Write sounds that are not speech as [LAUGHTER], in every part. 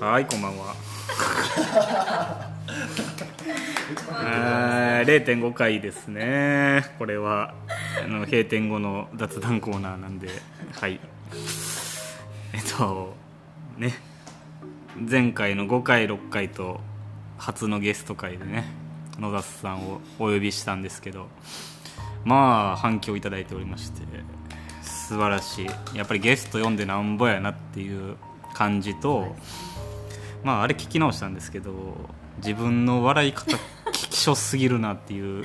はいこんばんは。0.5回ですね。これはあの閉店後の雑談コーナーなんではい。えっとね。前回の5回6回と初のゲスト会でね野田さんをお呼びしたんですけどまあ反響いただいておりまして素晴らしい。やっぱりゲスト読んでなんぼやなっていう感じとまああれ聞き直したんですけど自分の笑い方きしょすぎるなっていう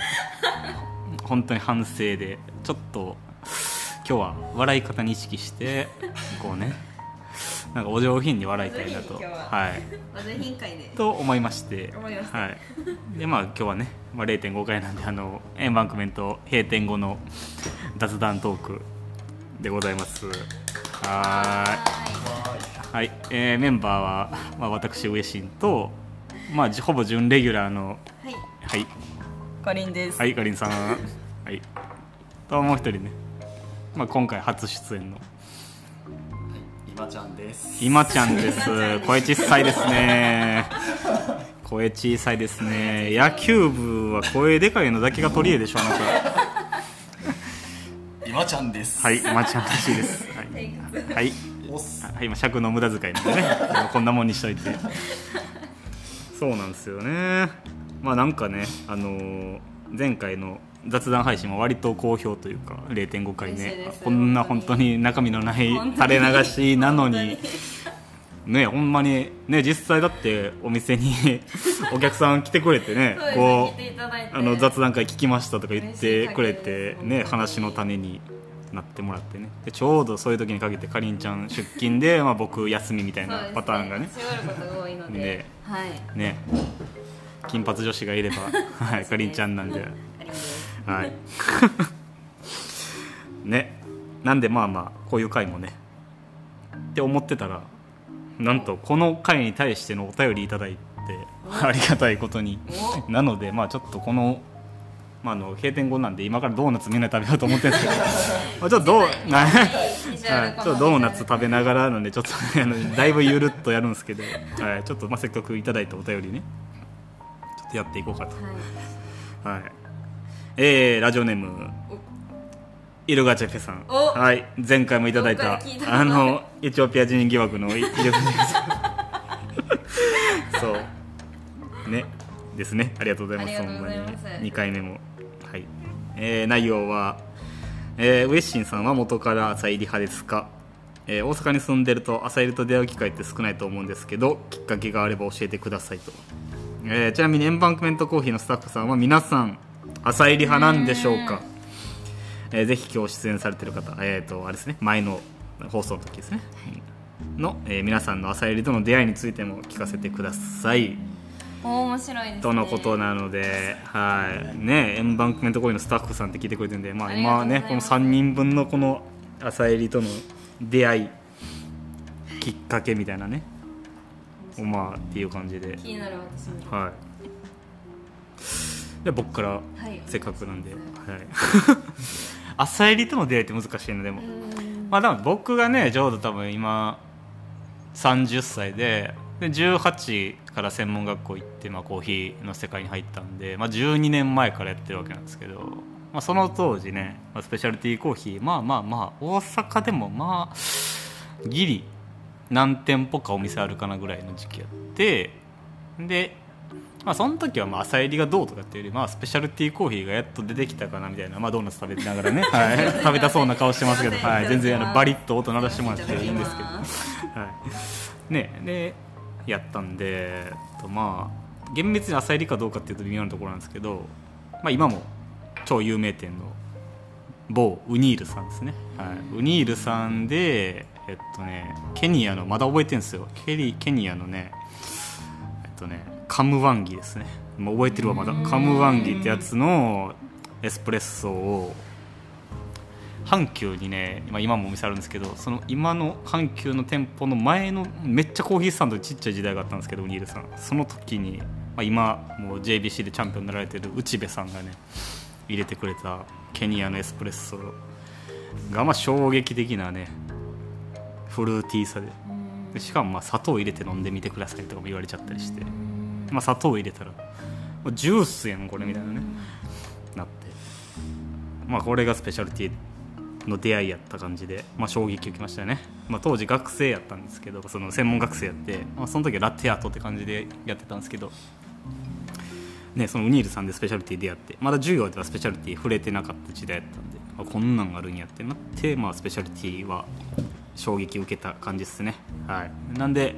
本当に反省でちょっと今日は笑い方に意識してこうねなんかお上品に笑いたいなと。は。はい。お上品会でと思いまして。はい、でまあ今日はね、まあ、0.5回なんであのエンバンクメント閉店後の雑談トークでございます。はーいはい、えーメンバーは、まあ、私上新と、まあ、じほぼ準レギュラーのはい。はい。かりんです。はいかりんさん。はい。ともう一人ね、まあ、今回初出演の。今ちゃんです。今ちゃんです。[LAUGHS] 声小さいですね。声小さいですね。野球部は声でかいのだけが取り柄でしょあな今ちゃんです。たはい今ちゃんらしいです。はい、はいはい、今尺の無駄遣いなんでね。こんなもんにしといて。そうなんですよね。まあなんかねあのー前回の雑談配信も割と好評というか0.5回ね。こんな本当に中身のない垂れ流しなのに。本ねほんまにね実際だってお店に [LAUGHS] お客さん来てくれてねこうあの雑談会聞きましたとか言ってくれてね話の種になってもらってね。でちょうどそういう時にかけてかりんちゃん出勤で、[LAUGHS] まあ、僕休みみたいなパターンがね。そうですねことが多いので、ねはい。ね。金髪女子がいれば [LAUGHS] はいかりんちゃんなんで。はい。[LAUGHS] ね。なんでまあまあこういう回もね。って思ってたらなんとこの回に対してのお便りいただいてありがたいことに。なのでまあちょっとこの、まあ、あの閉店後なんで今からドーナツみんなで食べようと思ってるんですけど [LAUGHS] まあちょっとどうはいはい、ちょっとドーナツ食べながらなんでちょっと、ね、あのだいぶゆるっとやるんですけど、はい、ちょっとまあせっかくいただいたお便りねちょっとやっていこうかとはいはい。えー、ラジオネーム、イルガチェフェさん。おはい。前回もいただいたあの、エチオピア人疑惑のイルガチェフェさん。[LAUGHS] そう。ね。ですね。ありがとうございます。ほんまに。2回目も。はい。えー、内容は、えー、ウエッシンさんは元から朝入り派ですか？えー大阪に住んでると朝入りと出会う機会って少ないと思うんですけどきっかけがあれば教えてくださいと、えーちなみにエンバンクメントコーヒーのスタッフさんは皆さん朝入り派なんでしょうか？えーぜひ今日出演されてる方えっ、とあれですね前の放送の時ですね、うんの、えー皆さんの朝入りとの出会いについても聞かせてください面白いですね。とのことなので、はい。ね、エンバンクメントコインのスタッフさんって聞いてくれてるんで、まあ、今ねこのとうございます。3人分のこの朝入りとの出会いきっかけみたいなねまあっていう感じで、気になる私も。はい、で僕からはい。せっかくなんで、はい、朝入りとの出会いって難しいのでも、まあ多分僕がねちょうど多分今30歳でで18から専門学校行って、まあ、コーヒーの世界に入ったんで、まあ、12年前からやってるわけなんですけど、まあ、その当時ね、まあ、スペシャルティーコーヒーまあまあまあ大阪でもまあギリ何店舗かお店あるかなぐらいの時期やってでまあ、その時はまあ朝入りがどうとかっていうより、まあ、スペシャルティーコーヒーがやっと出てきたかなみたいな、まあ、ドーナツ食べながらね、[LAUGHS] はい、食べたそうな顔してますけど、はい、全然あのバリッと音鳴らしてもらっていいんですけど、はい。ね、でやったんでとまあ厳密に朝入りかどうかっていうと微妙なところなんですけど、まあ、今も超有名店の某ウニールさんですね、はい、ウニールさんでえっとねケニアのまだ覚えてるんですよ。ケリケニアのねえっとねカムワンギですね。もう覚えてるわまだ。カムワンギってやつのエスプレッソを阪急にね今もお店あるんですけどその今の阪急の店舗の前のめっちゃコーヒースタンドちっちゃい時代があったんですけどウニールさん。その時に、まあ、今もう JBC でチャンピオンになられてる内部さんがね入れてくれたケニアのエスプレッソ。がまあ衝撃的なねフルーティーさで。でしかもまあ砂糖入れて飲んでみてくださいとかも言われちゃったりして、まあ、砂糖入れたらジュースやんこれみたいなね。なって。まあこれがスペシャルティ。ーの出会いやった感じで、まあ、衝撃受けましたね、まあ、当時学生やったんですけどその専門学生やって、まあ、その時はラテアートって感じでやってたんですけどね、そのウニールさんでスペシャルティ出会ってまだ授業ではスペシャルティ触れてなかった時代やったんであこんなんあるんやってなって、まあ、スペシャルティは衝撃を受けた感じですね。はい。なんで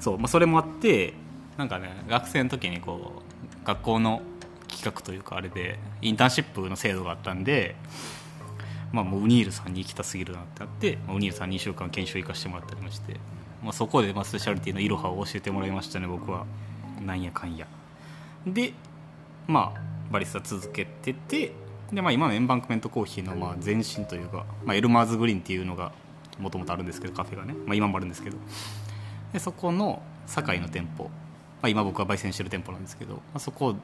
そう、まあ、それもあってなんかね学生の時にこう学校の企画というかあれでインターンシップの制度があったんでまあ、もうウニールさんに行きたすぎるなってあって、まあウニールさんに2週間研修行かしてもらったりまして、まあ、そこでまあスペシャリティのいろはを教えてもらいましたね僕は。なんやかんや。でまあバリスタ続けててで、まあ、今のエンバンクメントコーヒーのまあ前身というか、まあ、エルマーズグリーンっていうのがもともとあるんですけどカフェがね、まあ、今もあるんですけど。でそこの堺の店舗、まあ、今僕が焙煎してる店舗なんですけど、まあ、そこ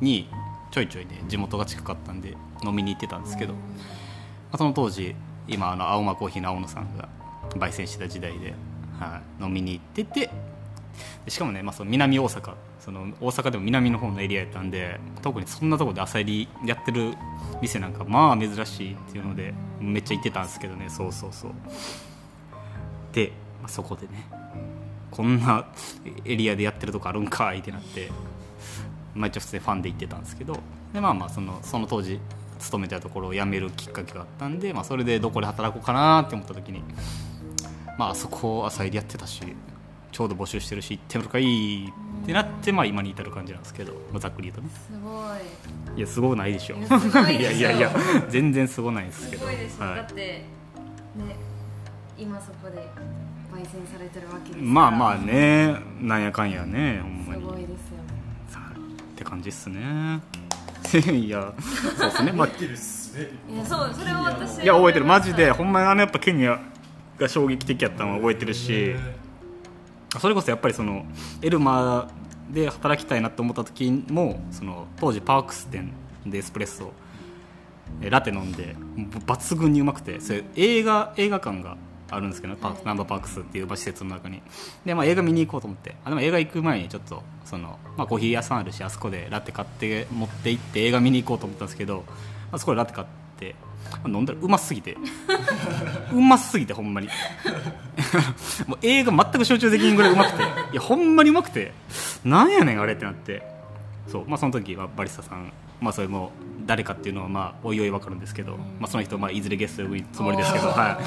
にちょいちょいね地元が近かったんで飲みに行ってたんですけど、まあ、その当時今あの青間コーヒーの青野さんが焙煎してた時代で、はい、飲みに行っててでしかもね、まあ、その南大阪その大阪でも南の方のエリアやったんで特にそんなとこで朝入りやってる店なんかまあ珍しいっていうのでめっちゃ行ってたんですけどねそうそうそう。で、まあ、そこでねこんなエリアでやってるとこあるんかいってなって、まあ、一応普通にファンで行ってたんですけどでまあまあそのその当時勤めてたところを辞めるきっかけがあったんで、まあ、それでどこで働こうかなって思った時にまああそこ朝入りやってたしちょうど募集してるし行ってみるかいいってなって、まあ、今に至る感じなんですけど、まあ、ざっくり言うとね。すごい。いやすごないでしょ。いいでしょ。[LAUGHS] いやいやいや全然すごないですけど。すごいですよ、はい。だってね今そこで焙煎されてるわけですから。まあまあね。なんやかんやねほんますにごいですよ。はいって感じっすね [LAUGHS] いやそうですね、まあ、てるっすねいやそうそれは私いや覚えてる。マジでほんまにあのやっぱケニアが衝撃的やったのは覚えてるしそれこそやっぱりそのエルマーで働きたいなと思った時もその当時パークス店でエスプレッソえラテ飲んで抜群にうまくてそれ映画映画館があるんですけど、パークナンバーパークスっていうまあ施設の中に。で、まあ、映画見に行こうと思って。あでも映画行く前にちょっとその、まあ、コーヒー屋さんあるしあそこでラテ買って持って行って映画見に行こうと思ったんですけどあそこでラテ買って。飲んだらうますぎて。[LAUGHS] うますぎてほんまに。[LAUGHS] もう映画全く集中できんぐらいうまくて。いやほんまにうまくて。なんやねんあれってなって。そう、まあ、その時はバリスタさん、まあ、それも誰かっていうのはまあおいおい分かるんですけど、まあ、その人、まあ、いずれゲスト呼ぶつもりですけど、はい、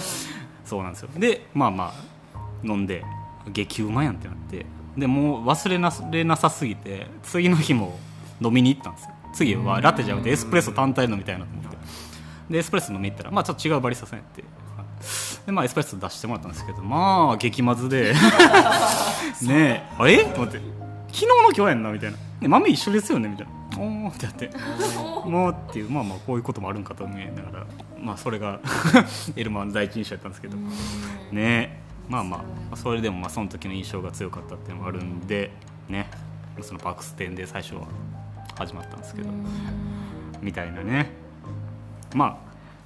そうなんですよ。でまあまあ飲んで激うまやんってなって。でもう忘れなれなさすぎて次の日も飲みに行ったんですよ。次はラテじゃなくてエスプレッソ単体のみたいなと思って。でエスプレッソ飲みに行ったら、まあ、ちょっと違うバリスタさんやって。で、まあ、エスプレッソ出してもらったんですけどまあ激まずで。[LAUGHS] ねえ。あれと思って。昨日の今日やんなみたいな。で豆一緒ですよねみたいな。おーってやって。[LAUGHS] もうっていうまあまあこういうこともあるんかと思いながらまあそれが [LAUGHS] エルマーの第一印象やったんですけど。ね。えまあまあそれでもまあその時の印象が強かったっていうのもあるんでね。そのパークス店で最初は始まったんですけど。みたいなね。ま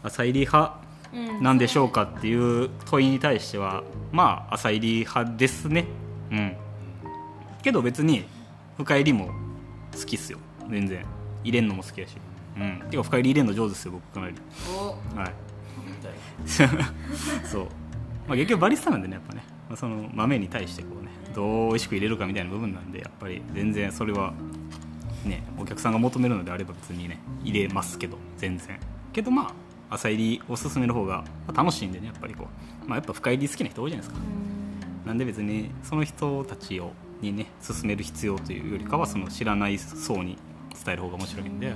あ朝入り派うん。なんでしょうかっていう問いに対してはまあ朝入り派ですね。うん。けど別に深入りも好きっすよ。全然。入れんのも好きやしうん。てか深入り入れんの上手ですよ僕かなり。お。はい。[LAUGHS] そう、まあ、結局バリスタなんでねやっぱね、まあ、その豆に対してこうねどう美味しく入れるかみたいな部分なんでやっぱり全然それはねお客さんが求めるのであれば別にね入れますけど全然。けどまあ朝入りを勧める方がまあ楽しいんでねやっぱりこう、まあ、やっぱ深入り好きな人多いじゃないですか。なんで別にその人たちをにね勧める必要というよりかはその知らない層に伝える方が面白いんで、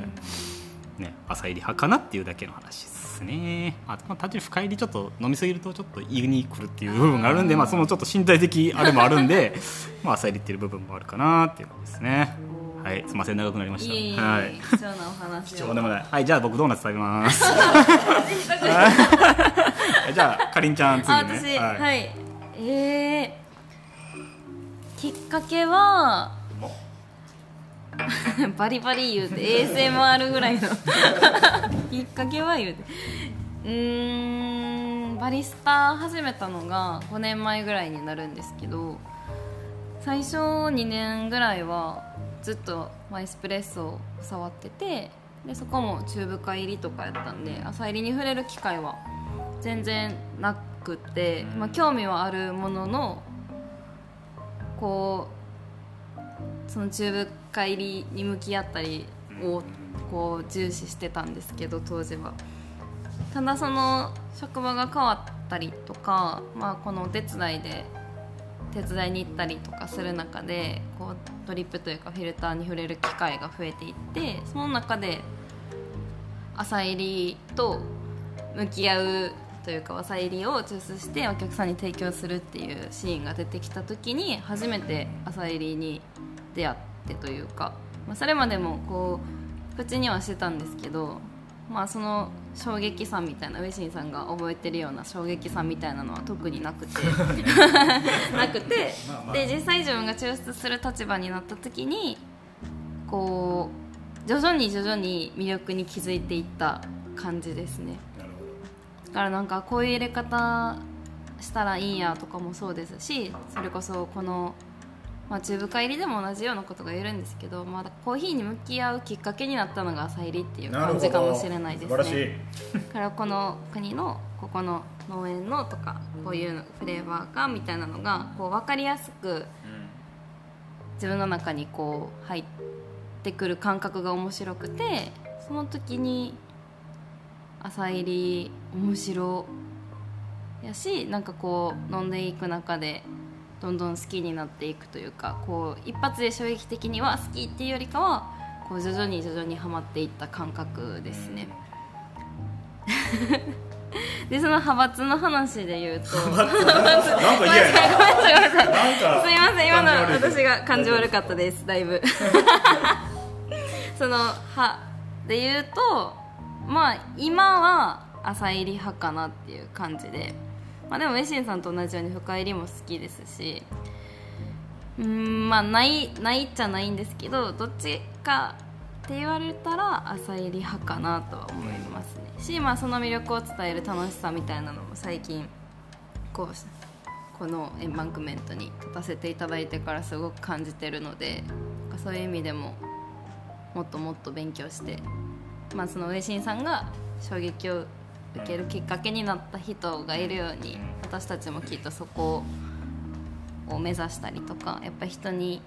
ね、朝入り派かなっていうだけの話ですね。あとまあ単純に深入りちょっと飲みすぎるとちょっと胃にくるっていう部分があるんでまあ、そのちょっと身体的あれもあるんで [LAUGHS] まあ朝入りっていう部分もあるかなっていう感じですね。はいすいません長くなりました。いえいえ、はい。貴重なお話を。貴重でもないはいじゃあ僕ドーナツ食べます。[LAUGHS] はい。じゃあかりんちゃん次あね私はい、えー、きっかけは [LAUGHS] バリバリ言うて ASMR ぐらいの。[LAUGHS] きっかけは言うて。うーんバリスタ始めたのが5年前ぐらいになるんですけど最初2年ぐらいはずっとマイスプレッソを触っててでそこも中深入りとかやったんで朝入りに触れる機会は全然なくて、まあ、興味はあるもののこうその中深入りに向き合ったりをこう重視してたんですけど当時は。ただその職場が変わったりとか、まあ、このお手伝いで手伝いに行ったりとかする中でこうドリップというかフィルターに触れる機会が増えていってその中で朝入りと向き合うというか朝入りを抽出してお客さんに提供するっていうシーンが出てきた時に初めて朝入りに出会ってというか、まあ、それまでもこう口にはしてたんですけど、まあ、その衝撃さみたいなウェシンさんが覚えてるような衝撃さみたいなのは特になくて [LAUGHS] [LAUGHS] なくてで実際自分が抽出する立場になった時にこう徐々に徐々に魅力に気づいていった感じですね。だからなんかこういう入れ方したらいいんやとかもそうですしそれこそこの、まあ、中深入りでも同じようなことが言えるんですけど、まあ、コーヒーに向き合うきっかけになったのが朝入りっていう感じかもしれないですね。だからこの国のここの農園のとかこういうフレーバーがみたいなのがこう分かりやすく自分の中にこう入ってくる感覚が面白くてその時に朝入り面白やしなんかこう飲んでいく中でどんどん好きになっていくというかこう一発で衝撃的には好きっていうよりかはこう徐々に徐々にはまっていった感覚ですね、でその派閥の話で言うと [LAUGHS] すいません今の私が感じ悪かったですだいぶ。[LAUGHS] その派で言うとまあ今は朝入り派かなっていう感じで、まあ、でもウェシンさんと同じように深入りも好きですしうんまあないないっちゃないんですけどどっちかって言われたら朝入り派かなとは思いますね。し、まあ、その魅力を伝える楽しさみたいなのも最近こうこのエンバンクメントに立たせていただいてからすごく感じてるのでそういう意味でももっともっと勉強して、まあ、そのウェシンさんが衝撃を受けるきっかけになった人がいるように私たちもきっとそこを目指したりとかやっぱ人に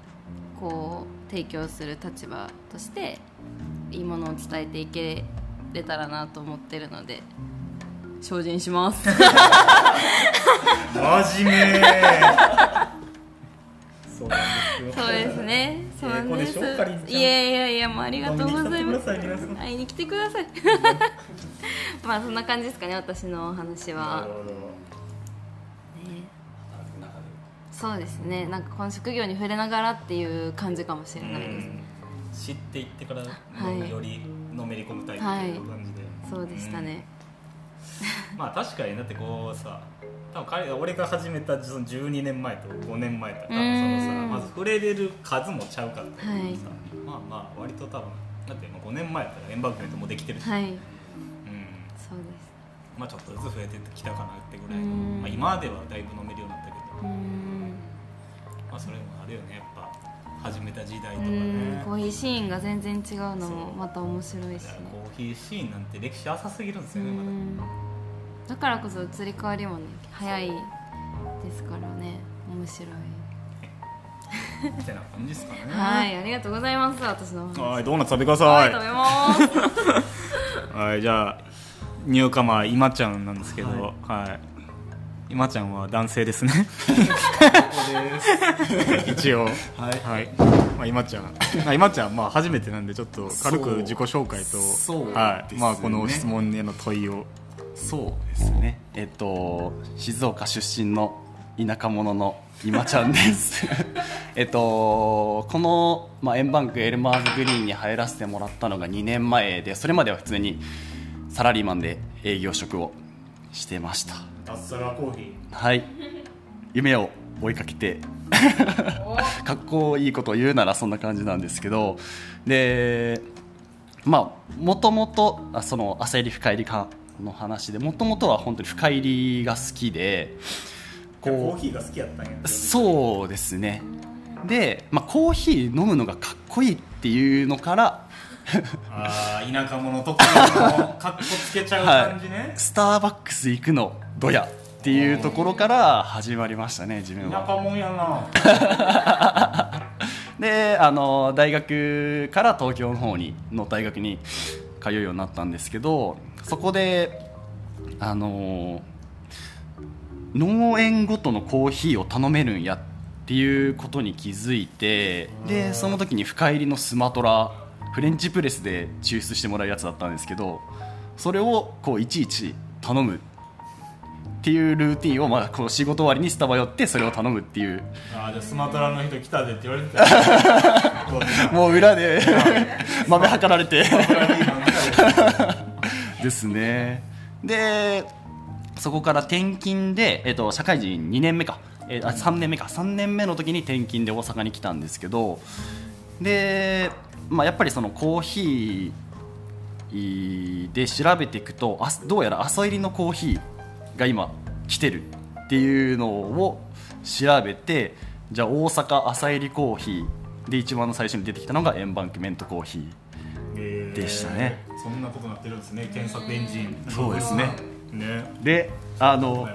こう提供する立場としていいものを伝えていけれたらなと思ってるので精進します真面目そうですよそうですね。そうなんで。すいやいやいや、もうありがとうございます。会いに来てください。[LAUGHS] [LAUGHS] まあそんな感じですかね、私のお話なはそうですね。なんかこの職業に触れながらっていう感じかもしれないです。知っていってから、はい。よりのめり込むタイプっていう感じで、そうでしたね。うん。まあ確かにだってこうさ多分彼俺が始めたその12年前と5年前と多分そのさうんまず触れれる数もちゃうかったけどさ、はい。まあまあ割と多分だってもう5年前やったらエンバークメントもできてるし、はい。まあちょっとずつ増えてきたかなってぐらいまあ、今ではだいぶ飲めるようになったけど。まあそれもあるよねやっぱ始めた時代とかねん。コーヒーシーンが全然違うのもまた面白いしね。コーヒーシーンなんて歴史浅すぎるんですうよねまだん。だからこそ移り変わりもね早いですからね面白い。[LAUGHS] みたいな感じですかねはい、ありがとうございます。私の。はいドーナツ食べてくださはいい、食べます。[LAUGHS] はい、じゃあニューカマー今ちゃんなんですけど、はい。今ちゃんは男性ですね。一応。はい。はい、まあ、今ちゃん、まあ、今ちゃんまあ初めてなんでちょっと軽く自己紹介とそうはい。まあ、この質問への問いを。そうですね。えっと静岡出身の田舎者の今ちゃんです。[LAUGHS] えっとこの、まあ、円バンクエルマーズグリーンに入らせてもらったのが2年前でそれまでは普通にサラリーマンで営業職をしてました。アッサラコーヒはい。夢を追いかけて。[LAUGHS] かっこいいことを言うならそんな感じなんですけど。でまあもともとあその朝入り深入りかの話でもともとは本当に深入りが好きでコこーヒーが好きやったんやうそうですね。で、まあ、コーヒー飲むのがかっこいいっていうのからああ田舎者特有のかっこつけちゃう感じね、スターバックス行くのどやっていうところから始まりましたね自分は。田舎者やな。[LAUGHS] であの大学から東京の方にの大学に通うようになったんですけどそこであの農園ごとのコーヒーを頼めるんやっていうことに気づいてでその時に深入りのスマトラフレンチプレスで抽出してもらうやつだったんですけどそれをこういちいち頼むっていうルーティンを、まあ、こう仕事終わりにスタバ寄ってそれを頼むっていう。ああじゃあスマトラの人来たでって言われてた。[LAUGHS] もう裏で [LAUGHS] 豆測られて。[LAUGHS] ですね。でそこから転勤で、えっと、社会人2年目か、えーあ3年目か。3年目の時に転勤で大阪に来たんですけど。で、まあ、やっぱりそのコーヒーで調べていくとあどうやら朝入りのコーヒーが今来てるっていうのを調べてじゃあ大阪朝入りコーヒーで一番最初に出てきたのがエンバンクメントコーヒーえーでしたね。そんなことなってるんですね。検索エンジン。そうですね。ね。であの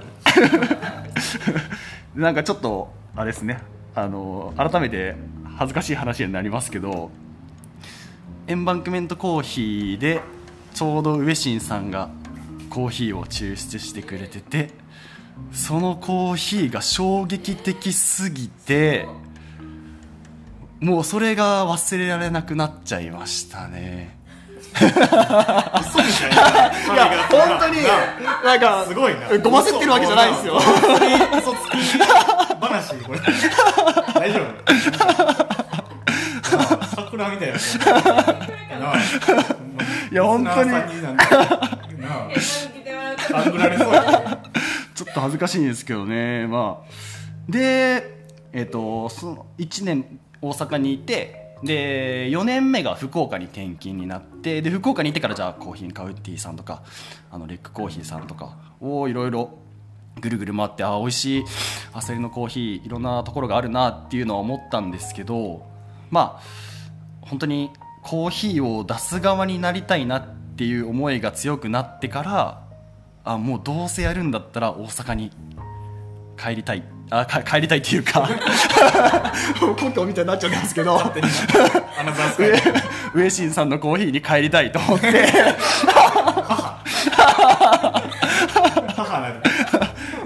[LAUGHS] なんかちょっとあれですね。あの改めて恥ずかしい話になりますけどエンバンクメントコーヒーでちょうど上新さんがコーヒーを抽出してくれててそのコーヒーが衝撃的すぎてもうそれが忘れられなくなっちゃいましたね。嘘みたいな。いや本当になんかすごいな。ごませってるわけじゃないんですよ。嘘。つき話これ。大丈夫？[LAUGHS] 桜みたいな。[LAUGHS] いや本当に。ちょっと恥ずかしいんですけどね、まあ、で、えっとその1年大阪にいてで4年目が福岡に転勤になってで福岡にいてからじゃあコーヒーカウッティさんとかあのレックコーヒーさんとかをいろいろぐるぐる回ってあ美味しいアサリのコーヒーいろんなところがあるなっていうのは思ったんですけどまあ本当にコーヒーを出す側になりたいなっていう思いが強くなってからあもうどうせやるんだったら大阪に帰りたい。あか帰りたいっていうか。故郷みたいになっちゃうんですけど。[LAUGHS] 上新さんのコーヒーに帰りたいと思って母なる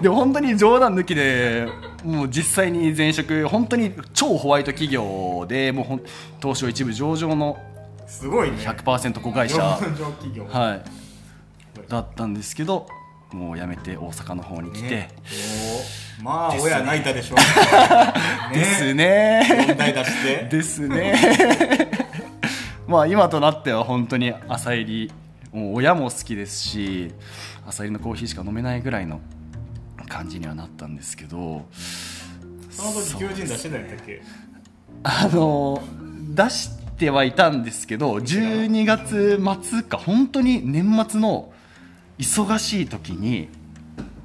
でも本当に冗談抜きでもう実際に前職本当に超ホワイト企業でもうほん東証一部上場のすごいね。100%子会社。上場企業。はい。だったんですけどもう辞めて大阪の方に来て、ね。おまあ親泣いたでしょ [LAUGHS] ですね。問題出して。ですね。[LAUGHS] まあ今となっては本当に朝入り。もう親も好きですし朝入りのコーヒーしか飲めないぐらいの感じにはなったんですけどその時求人出してたんやっけ？あの出してはいたんですけど12月末か本当に年末の忙しい時に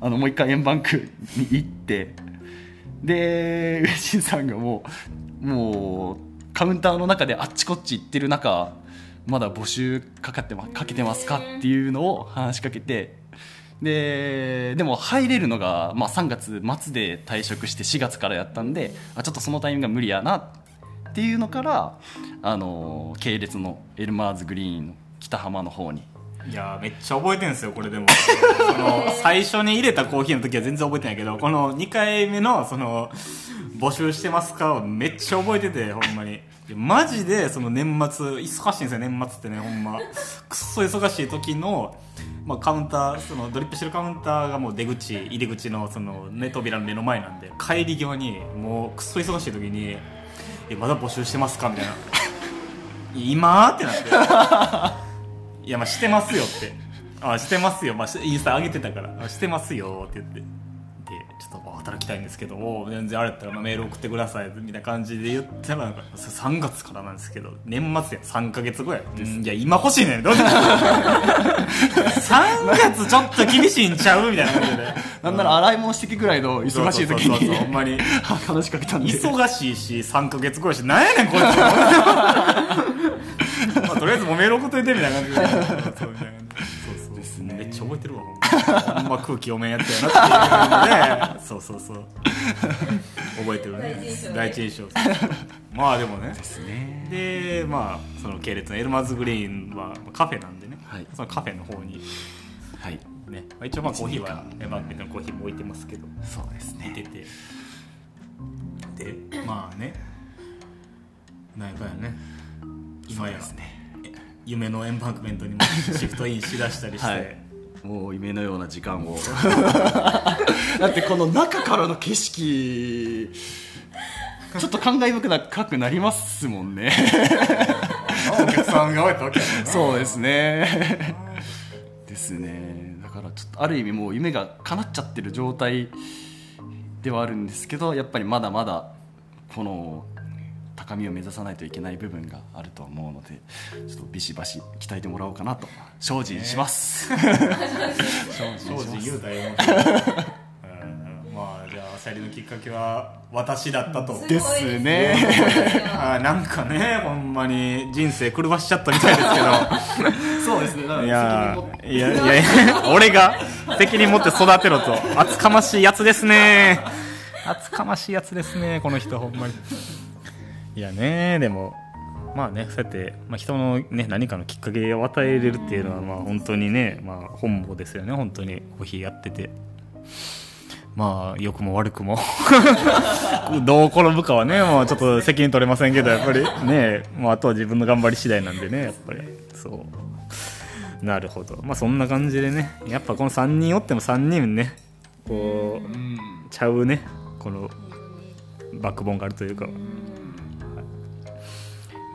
あのもう一回円バンクに行ってで上新さんがもうもうカウンターの中であっちこっち行ってる中まだ募集かかってまかけてますかっていうのを話しかけてででも入れるのが、まあ、3月末で退職して4月からやったんであちょっとそのタイミングが無理やなっていうのからあの系列のエルマーズグリーンの北浜の方に。いやめっちゃ覚えてるんですよこれでも。[LAUGHS] その最初に入れたコーヒーの時は全然覚えてないけどこの2回目のその募集してますかはめっちゃ覚えててほんまに。マジでその年末忙しいんですよ年末ってねほんま。くっそ忙しい時のまあ、カウンターそのドリップしてるカウンターがもう出口入り口のその、ね、扉の目の前なんで帰り際にもうくっそ忙しい時に「えまだ募集してますか?」みたいな「[LAUGHS] 今?」ってなって。いやまあしてますよって。あしてますよ、まあ、インスタ上げてたから。してますよって言って。っと働きたいんですけど全然あれやったらまあメール送ってくださいみたいな感じで言ったらなんか3月からなんですけど年末や3か月後や。っていや今欲しいねん。どうしよう3月ちょっと厳しいんちゃう？みたいな感じで。なんなら洗い物してきぐらいの忙しい時にほんまに。[LAUGHS] 話しかけたんで。忙しいし3か月後やしなんやねんこいつ。[LAUGHS] まあ、とりあえずもうメール送っといてみたいな感じで。[LAUGHS] そうみたいな感じそうそう。ですね。めっちゃ覚えてるわほんまほんま空気読めんやったやなっていう感じでそうそうそう。覚えてるね。第一印象まあでもねですね。でまあその系列のエルマーズグリーンはカフェなんでね、はい。そのカフェの方に。はい。ね、まあ、一応まあコーヒーはエマークのコーヒーも置いてますけど。そうですね。てでまあね。なんやかね。今やね。夢のエンバンクメントにもシフトインしだしたりして、はいもう夢のような時間を。[LAUGHS] だってこの中からの景色ちょっと感慨深くなりますもんね。お客さんがわけそうですね。ですね。だからちょっとある意味もう夢が叶っちゃってる状態ではあるんですけどやっぱりまだまだこの高みを目指さないといけない部分があると思うのでちょっとビシバシ鍛えてもらおうかなと精進します、精正直進します。言うたらようん。まあじゃああさりのきっかけは私だったと。ですね。あーなんかねほんまに人生狂わしちゃったみたいですけそうですね。いやいやいや俺が責任持って育てろと。厚かましいやつですね。厚かましいやつですねこの人ほんまにいやねでも。まあねそうやって、まあ、人の、ね、何かのきっかけを与えれるっていうのはまあ本当にね、まあ、本望ですよね。本当にコーヒーやってて。まあ良くも悪くも。[LAUGHS] どう転ぶかはねもうちょっと責任取れませんけどやっぱり。ねもうあとは自分の頑張り次第なんでねやっぱり。そう。なるほど。まあそんな感じでねやっぱこの3人おっても3人ねこううん。ちゃうねこのバックボーンがあるというか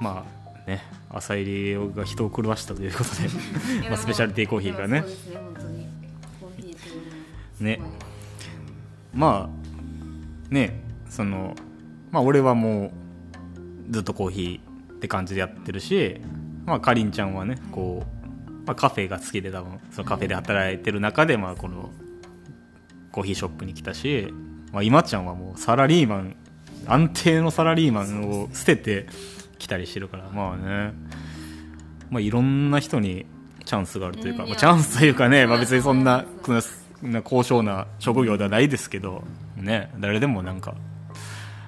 まあね朝入りが人を狂わしたということでまあスペシャルティーコーヒーがね。ねまあねそのまあ俺はもうずっとコーヒーって感じでやってるしまあかりんちゃんはねこう、まあ、カフェが好きで多分そのカフェで働いてる中でまあこのコーヒーショップに来たし、まあ、今ちゃんはもうサラリーマン安定のサラリーマンを捨てて来たりしてるから。まあね。まあいろんな人にチャンスがあるというか、うんまあ、チャンスというかね、まあ、別にそんなな高尚な職業ではないですけど、ね、誰でもなんか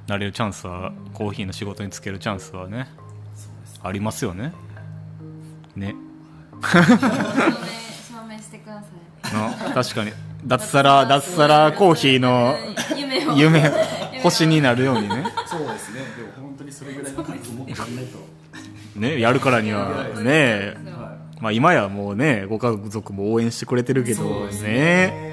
なれるチャンスはコーヒーの仕事に就けるチャンスはねありますよね。ね。証明してください。[LAUGHS] な確かに。脱サラ脱サラコーヒーの [LAUGHS] 夢を。夢星になるようにね。そうですね [LAUGHS] ねやるからにはねまあ今やもうねご家族も応援してくれてるけどね。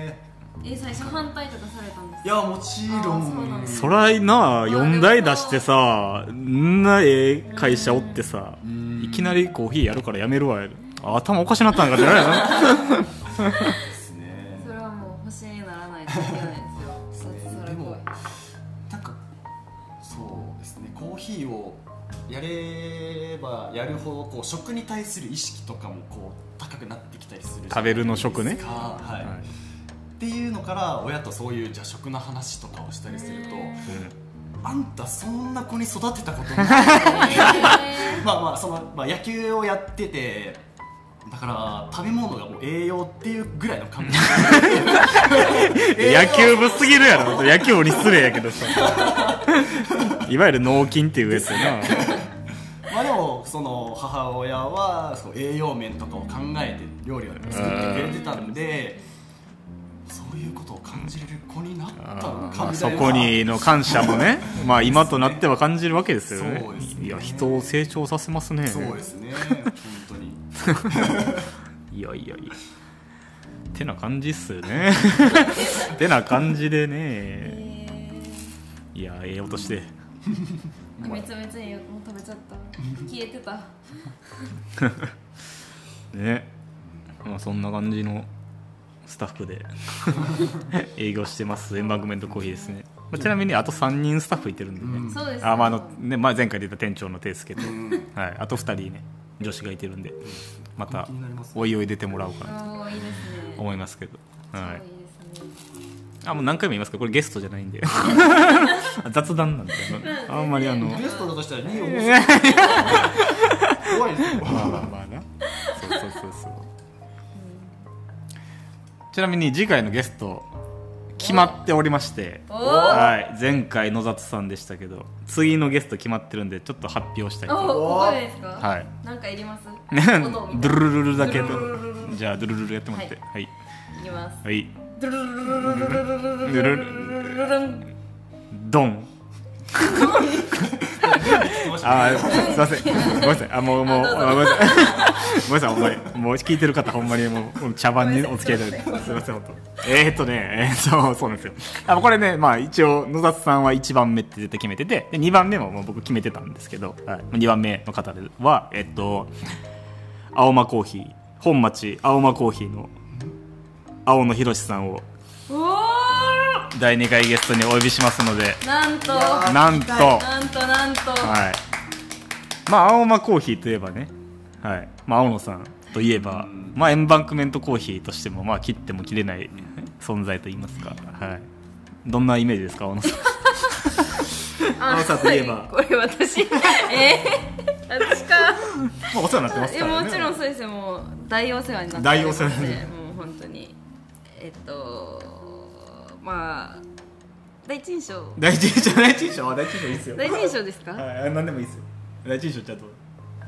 え最初反対とかされたんですいやもちろんそらな4台出してさんなええ会社おってさいきなりコーヒーやるからやめるわ。頭おかしなったんかってなるやろ [LAUGHS] やるほどこう食に対する意識とかもこう高くなってきたりする食べるの食ね。ない。はい、っていうのから親とそういうじゃあ食の話とかをしたりするとあんたそんな子に育てたことない [LAUGHS] まあまあその、まあ、野球をやっててだから食べ物がもう栄養っていうぐらいの感じ [LAUGHS] 野球部すぎるやろ。野球部に失礼やけどさ。[LAUGHS] いわゆる脳筋っていうやつやなその母親はそう栄養面とかを考えて料理を作ってくれてたんでそういうことを感じれる子になったのかまあみそこにの感謝もね [LAUGHS] まあ今となっては感じるわけですよね。ね。いや人を成長させますね。そうですね。本当に。[LAUGHS] いやいやいや。てな感じっすよね。[LAUGHS] てな感じでね。えいやええ音して。ーめちゃめちゃいいよもう食べちゃった。消えてた。[LAUGHS] ね。まあそんな感じのスタッフで [LAUGHS] 営業してます。エンバンクメントコーヒーですね、まあ、ちなみにあと3人スタッフいてるんでね、そうです。あまああのねまあ、前回出た店長のテイスケと、はい、あと2人ね女子がいてるんでまたおいおい出てもらおうかなと思いますけど、はい。いいですねあもう何回も言いますか？これゲストじゃないんで。[LAUGHS] 雑談なんで。あんまりあのゲストだとしたら2位面白い怖いですよ。まあまあまあなそうそうそうそう。ちなみに次回のゲスト決まっておりましておはい。前回野里さんでしたけど次のゲスト決まってるんでちょっと発表したいおとここでですか？はい。なんかいります？[LAUGHS] ドゥルルルルだけじゃあドゥルルルやってもらって。はい。いきます。はいドゥルルルルルルルルルルルルン。ドンあーすいません。ごめんなさい。あもうもうあごめんなさい。ごめんなさい。ほんまにもう聞いてる方ほんまにもう茶番にお付き合いいただいて。すいません本当えー、っとねえー、そうそうなんですよ。あこれねまあ一応野里さんは1番目って絶対決めててで2番目ももう僕決めてたんですけど、はい、2番目の方ではえっと青間コーヒー。本町青間コーヒーの青野博さんを第2回ゲストにお呼びしますのでなんと。なんと。なんとなんと。はい。まあ、青間コーヒーといえばね、はい。まあ、青野さんといえば、まあ、エンバンクメントコーヒーとしても、まあ、切っても切れない存在といいますか、はい。どんなイメージですか、青野さん？[LAUGHS] あ青さんといえば。これ私。[LAUGHS] え？ー、私か。まあ、お世話になってますいやからね。もちろんそうですよ。もう大お世話になって大お世話になってえっとまあ第一印象第一印象、第一印象、あ第一印象いいっすよ。第一印象ですか？はい、なんでもいいっすよ。第一印象ちゃんと。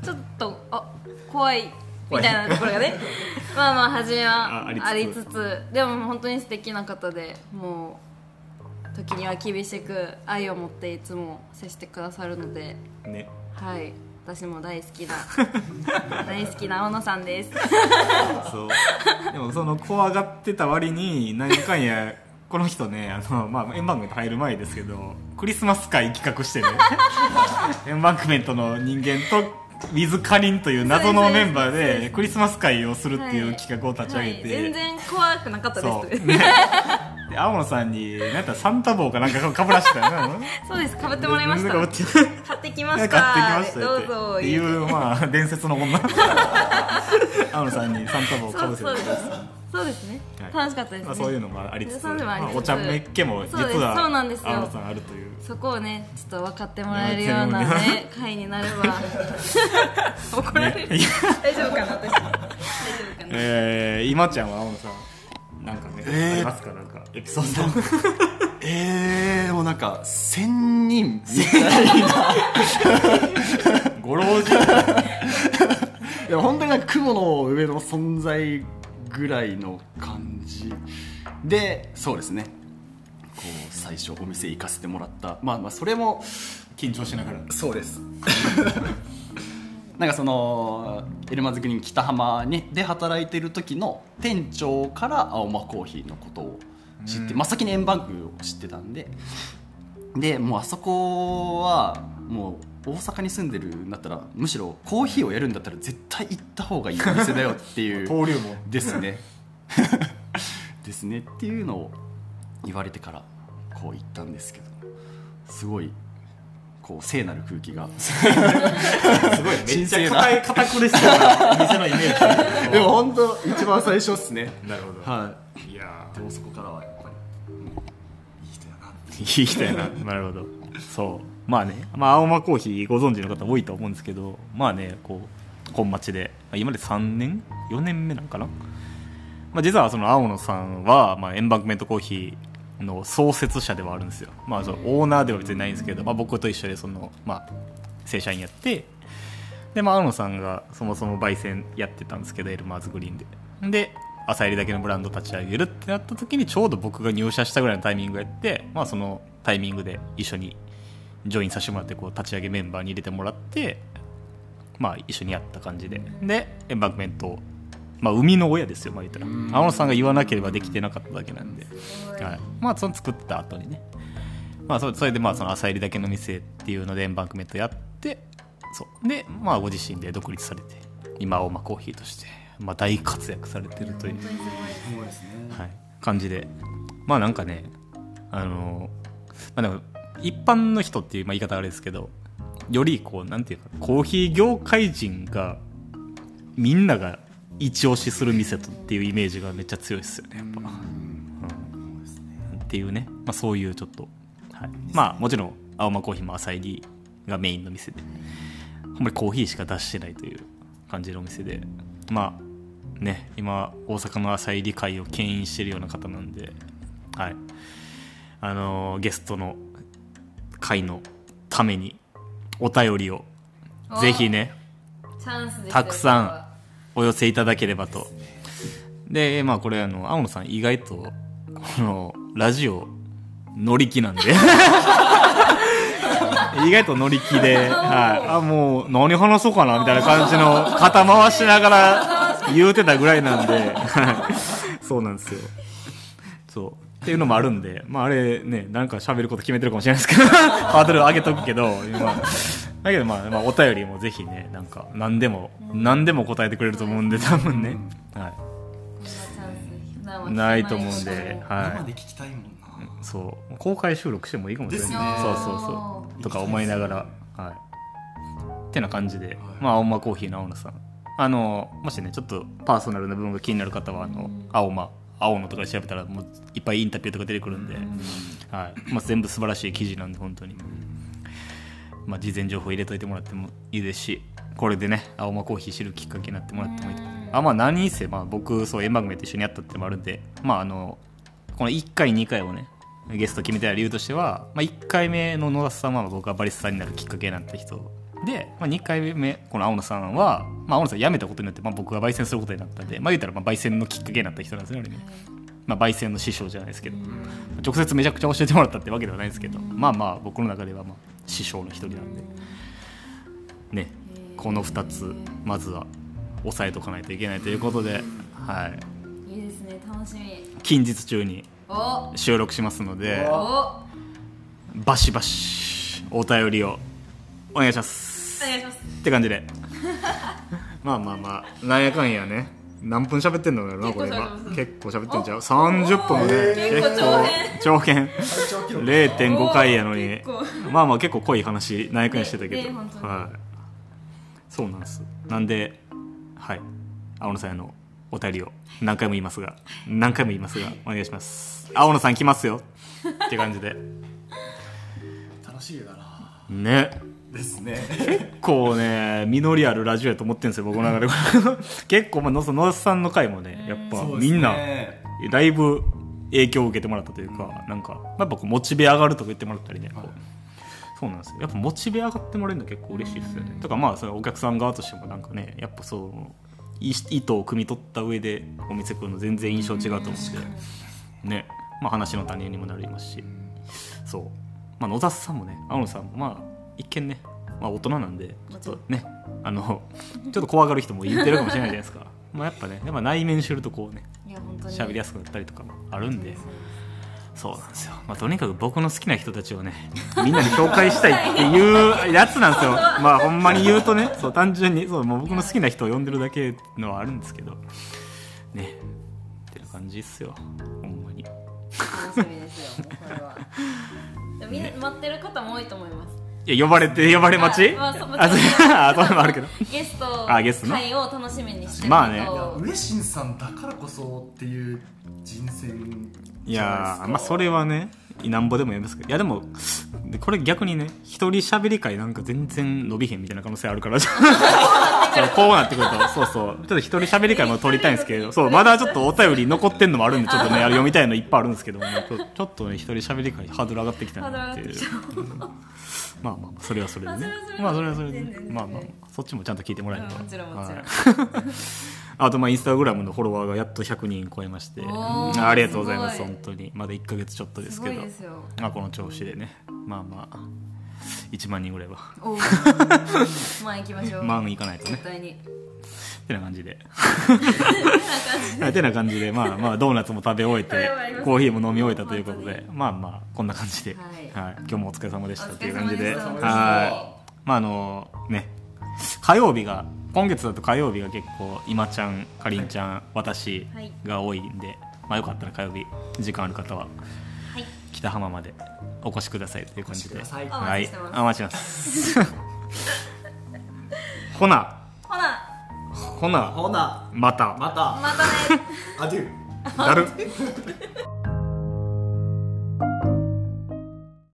ちょっとあ怖い。みたいなところがね。[LAUGHS] まあまあ初めはあありつつ。ありつつ。でも本当に素敵な方でもう時には厳しく愛を持っていつも接してくださるので。ね。はい私も大好きな [LAUGHS] 大好きな青野さんです。そう。でも、その、怖がってた割に、何かんや、[LAUGHS] この人ね、あの、まあ、エンバンクメント入る前ですけど、クリスマス会企画してね、エンバンクメントの人間と、ウィズ・カリンという謎のメンバーで、クリスマス会をするっていう企画を立ち上げて、はい、全然怖くなかったです。ねで、青野さんに、なんやったらサンタ帽かなんかかぶらしたよな。[LAUGHS] そうです。かぶってもらいました。買ってきま買ってきしたましたよって。どうぞっていう、まあ、伝説の女。[LAUGHS] 青野さんにサンタ帽をかぶせてそうそうです。そうですね、はい。楽しかったですね、まあ、そういうのもありつつ、そういうのもありつつ。まあお茶目っ気も実はそうなんですよ。青野さんあるという。そこをねちょっと分かってもらえるようなね回になれば。[LAUGHS] 怒られる、大丈夫かな私。大丈夫かな、えー、今ちゃんは青野さんなんかね、えーありますかなんかエピソード。[LAUGHS] えー、でもなんか千人。みたいなご老人。[LAUGHS] いや本当になんか雲の上の存在ぐらいの感じ。でそうですね。こう最初お店行かせてもらった。まあまあそれも緊張しながら。そうです。なんかそのエルマズグリーン北浜にで働いてる時の店長から青間コーヒーのことを知って、うん。まあ、先に円バンクを知ってたんで。でもうあそこはもう大阪に住んでるんだったらむしろコーヒーをやるんだったら絶対行った方がいいお店だよっていう [LAUGHS] 登竜門。ですね。ですね。っていうのを言われてからこう言ったんですけどすごいこう聖なる空気が。すごいめっちゃ硬い堅苦しそうな店のイメージ。でも本当一番最初っすね。なるほど。はい。いやでもそこからはやっぱり、うんいい人やないい人やな。なるほど。そう。まあね、まあ、青間コーヒーご存知の方多いと思うんですけどまあねこう本町でまあ今まで3年？4年目なんかな、まあ、実はその青野さんは、まあ、エンバンクメントコーヒーの創設者ではあるんですよ、まあ、そのオーナーでは別にないんですけど、まあ、僕と一緒でその、まあ、正社員やってで、まあ、青野さんがそもそも焙煎やってたんですけどエルマーズグリーンで。で朝入りだけのブランド立ち上げるってなった時にちょうど僕が入社したぐらいのタイミングやって、まあ、そのタイミングで一緒にジョインさせてもらってこう立ち上げメンバーに入れてもらって、まあ、一緒にやった感じで。でエンバンクメントまあ、生みの親ですよ、まあ、言ったら。青野さんが言わなければできてなかっただけなんで、はい。まあ、その作った後にね、まあ、そそれでまあその朝入りだけの店っていうのでエンバンクメントやってそう。で、まあ、ご自身で独立されて今青間コーヒーとしてまあ、大活躍されてるという。はい、感じで。まあなんかねあのまあでも一般の人っていう、まあ、言い方あれですけどよりこうなんていうかコーヒー業界人がみんなが一押しする店とっていうイメージがめっちゃ強いですよねやっぱ、うん。っていうね、まあ、そういうちょっと、はい、まあもちろん青間コーヒーも朝入りがメインの店で。ほんまにコーヒーしか出してないという感じのお店で。まあね今大阪の朝入り会を牽引してるような方なんで。はい。あのーゲストの会のためにお便りをおぜひねたくさんお寄せいただければと。でまあこれあの青野さん意外とこのラジオ乗り気なんで。[LAUGHS] 意外と乗り気で、はい、あもう何話そうかなみたいな感じの肩回しながら言うてたぐらいなんではい。そうなんですよ。そう。っていうのもあるんで、まあ、あれねなんか喋ること決めてるかもしれないですけど [LAUGHS] ハードル上げとくけど今。だけどまあ、まあ、お便りもぜひねなんか何でも何でも答えてくれると思うんで多分ね、はい、ないと思うんしで、生はで聞きたいもんな、い、そう。公開収録してもいいかもしれない。ですね。そうそうそう。とか思いながらはい。ってな感じで、まあ青間コーヒーの青野さん。あのもしねちょっとパーソナルな部分が気になる方はあの青間青野とかで調べたらもういっぱいインタビューとか出てくるんで、はい。まあ、全部素晴らしい記事なんで本当に、まあ、事前情報入れといてもらってもいいですしこれでね青間コーヒー知るきっかけになってもらってもいいとあまあ何せ、まあ、僕そう円番組と一緒にやったってのもあるんでまああのこの1回2回をねゲスト決めた理由としては、まあ、1回目の野田さんは僕がバリスタになるきっかけになった人で、まあ、2回目この青野さんは、まあ、青野さん辞めたことによって、まあ、僕が焙煎することになったんで、まあ、言ったらまあ焙煎のきっかけになった人なんですね俺ね、まあ、焙煎の師匠じゃないですけど。直接めちゃくちゃ教えてもらったってわけではないですけどまあまあ僕の中ではまあ師匠の一人なんで。ねこの2つまずは押さえとかないといけないということで、はい、いいですね楽しみ。近日中にお。収録しますのでお。バシバシお便りをお願いします。お願いします。って感じで。[LAUGHS] まあまあまあなんやかんやね何分喋ってんのやろなこれ今。結構喋ってんちゃう？30分もね結構長編。長編。0.5回やのに。まあまあ結構濃い話なんやかんやしてたけど、はい。そうなんです。なんではい。青野さんへのお便りを何回も言いますが。何回も言いますがお願いします。青野さん来ますよ。って感じで。楽しいだな。ねですね。こうね実りあるラジオやと思ってるんですよ僕の中で。[LAUGHS] 結構、まあ、野野田さんの回もねやっぱみんなだいぶ影響を受けてもらったというか、なんかやっぱこうモチベ上がるとか言ってもらったりね、こう。そうなんですよ。やっぱモチベ上がってもらえるの結構嬉しいですよね、とかまあそれお客さん側としてもなんかねやっぱそうい意図を汲み取った上でお店来るの全然印象違うと思って、ね。まあ、話の種にもなりますし。そう、まあ、野田さんもね青野さんもまあ一見ね、まあ、大人なんでちょっとねあの [LAUGHS] ちょっと怖がる人も言ってるかもしれないじゃないですか。まあやっぱねやっぱ内面知るとこうね喋りやすくなったりとかもあるんで。そうなんですよ、まあ、とにかく僕の好きな人たちをねみんなに紹介したいっていうやつなんですよ。まあほんまに言うとねそう単純にそうもう僕の好きな人を呼んでるだけのはあるんですけど。ねってな感じっすよ。ほんまに。楽しみですよこれは。みんな待ってる方も多いと思いますいや呼ばれて呼ばれ待ち？あまあそうあそう。あ [LAUGHS] そういうのもあるけど。ゲストあゲストね。会を楽しみにしてるまあね。上新さんだからこそっていう人選いやーまあそれはねなんぼでも言いますけど。いやでもでこれ逆にね一人喋り会なんか全然伸びへんみたいな可能性あるから。[LAUGHS] そうこうなってくると。そうそう。ちょっと一人喋り会も撮りたいんですけど。そうまだちょっとお便り残ってんのもあるんでちょっとね [LAUGHS] 読みたいのいっぱいあるんですけども。ちょっとね一人喋り会ハードル上がってきたなっていう。まあまあそれはそれでね。まあそれはそれでね。まあまあそっちもちゃんと聞いてもらえればうんもちろんもちろん。はいあとまあインスタグラムのフォロワーがやっと100人超えまして。ありがとうございます本当に。まだ1か月ちょっとですすけどまあこの調子でね。まあまあ。1万人ぐらいは。おお [LAUGHS] まあ行きましょう。万いかないとね。絶対に。ってな感じで。[LAUGHS] はいてな感じで。まあまあドーナツも食べ終えてコーヒーも飲み終えたということで。まあまあこんな感じで、ははい。今日もお疲れ様でしたおという感じで。はい。まああのね。火曜日が今月だと火曜日が結構今ちゃんかりんちゃん、私はい。が多いんで、まあ、よかったら火曜日時間ある方ははい。北浜までお越しくださいという感じで。はい。お待ちます。[LAUGHS] ほな。ほな。ほな。ほな。また。また。またね。アデューだる [LAUGHS]